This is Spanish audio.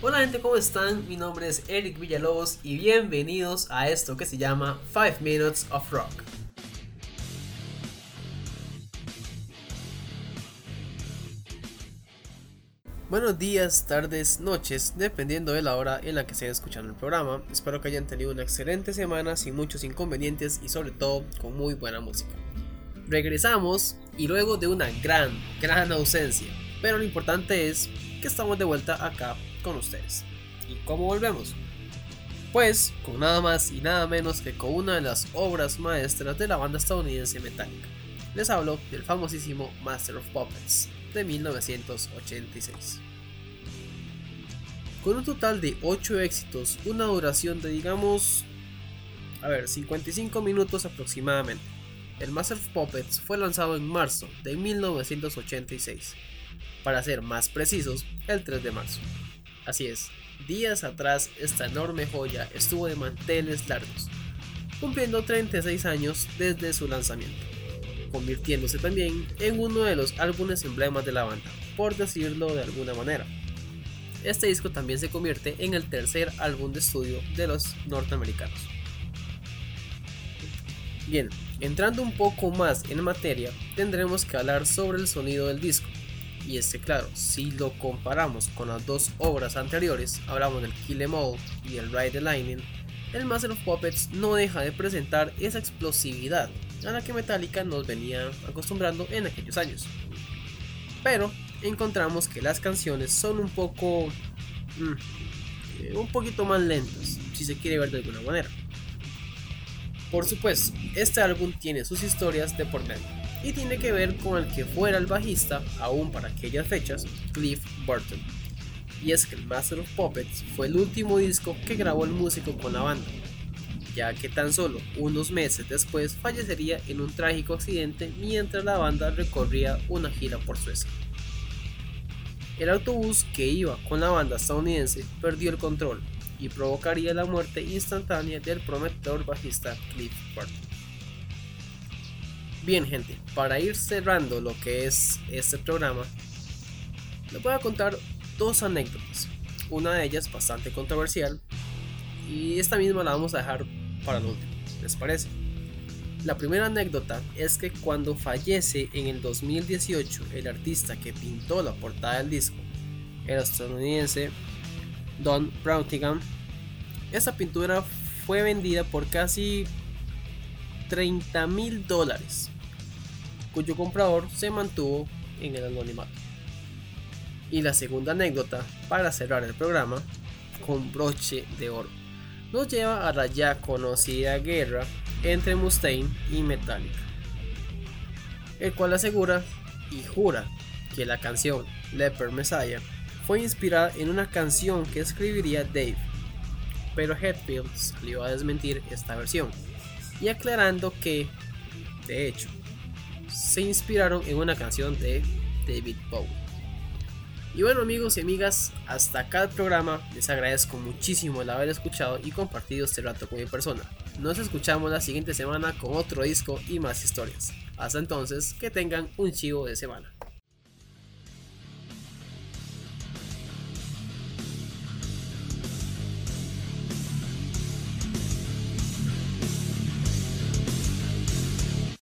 Hola gente, ¿cómo están? Mi nombre es Eric Villalobos y bienvenidos a esto que se llama 5 Minutes of Rock. Buenos días, tardes, noches, dependiendo de la hora en la que estén escuchando el programa. Espero que hayan tenido una excelente semana sin muchos inconvenientes y sobre todo con muy buena música. Regresamos y luego de una gran, gran ausencia, pero lo importante es que estamos de vuelta acá con ustedes. ¿Y cómo volvemos? Pues con nada más y nada menos que con una de las obras maestras de la banda estadounidense Metallica. Les hablo del famosísimo Master of Puppets de 1986. Con un total de 8 éxitos, una duración de digamos, a ver, 55 minutos aproximadamente. El Master of Puppets fue lanzado en marzo de 1986, para ser más precisos, el 3 de marzo. Así es, días atrás esta enorme joya estuvo de manteles largos, cumpliendo 36 años desde su lanzamiento convirtiéndose también en uno de los álbumes emblemas de la banda, por decirlo de alguna manera. Este disco también se convierte en el tercer álbum de estudio de los norteamericanos. Bien, entrando un poco más en materia, tendremos que hablar sobre el sonido del disco. Y es que claro, si lo comparamos con las dos obras anteriores, hablamos del Kill Em All y el Ride the Lightning, el Master of Puppets no deja de presentar esa explosividad a la que Metallica nos venía acostumbrando en aquellos años. Pero encontramos que las canciones son un poco... Mm, eh, un poquito más lentas, si se quiere ver de alguna manera. Por supuesto, este álbum tiene sus historias de por medio y tiene que ver con el que fuera el bajista, aún para aquellas fechas, Cliff Burton. Y es que el Master of Puppets fue el último disco que grabó el músico con la banda, ya que tan solo unos meses después fallecería en un trágico accidente mientras la banda recorría una gira por Suecia. El autobús que iba con la banda estadounidense perdió el control y provocaría la muerte instantánea del prometedor bajista Cliff Burton. Bien gente, para ir cerrando lo que es este programa, les voy a contar dos anécdotas. Una de ellas bastante controversial y esta misma la vamos a dejar para lo último, ¿les parece? La primera anécdota es que cuando fallece en el 2018 el artista que pintó la portada del disco, el estadounidense Don Brautigan, esa pintura fue vendida por casi 30 mil dólares, cuyo comprador se mantuvo en el anonimato. Y la segunda anécdota, para cerrar el programa, con broche de oro nos lleva a la ya conocida guerra entre Mustaine y Metallica, el cual asegura y jura que la canción Leper Messiah fue inspirada en una canción que escribiría Dave, pero Hetfield salió a desmentir esta versión y aclarando que, de hecho, se inspiraron en una canción de David Bowie. Y bueno amigos y amigas, hasta acá el programa. Les agradezco muchísimo el haber escuchado y compartido este rato con mi persona. Nos escuchamos la siguiente semana con otro disco y más historias. Hasta entonces, que tengan un chivo de semana.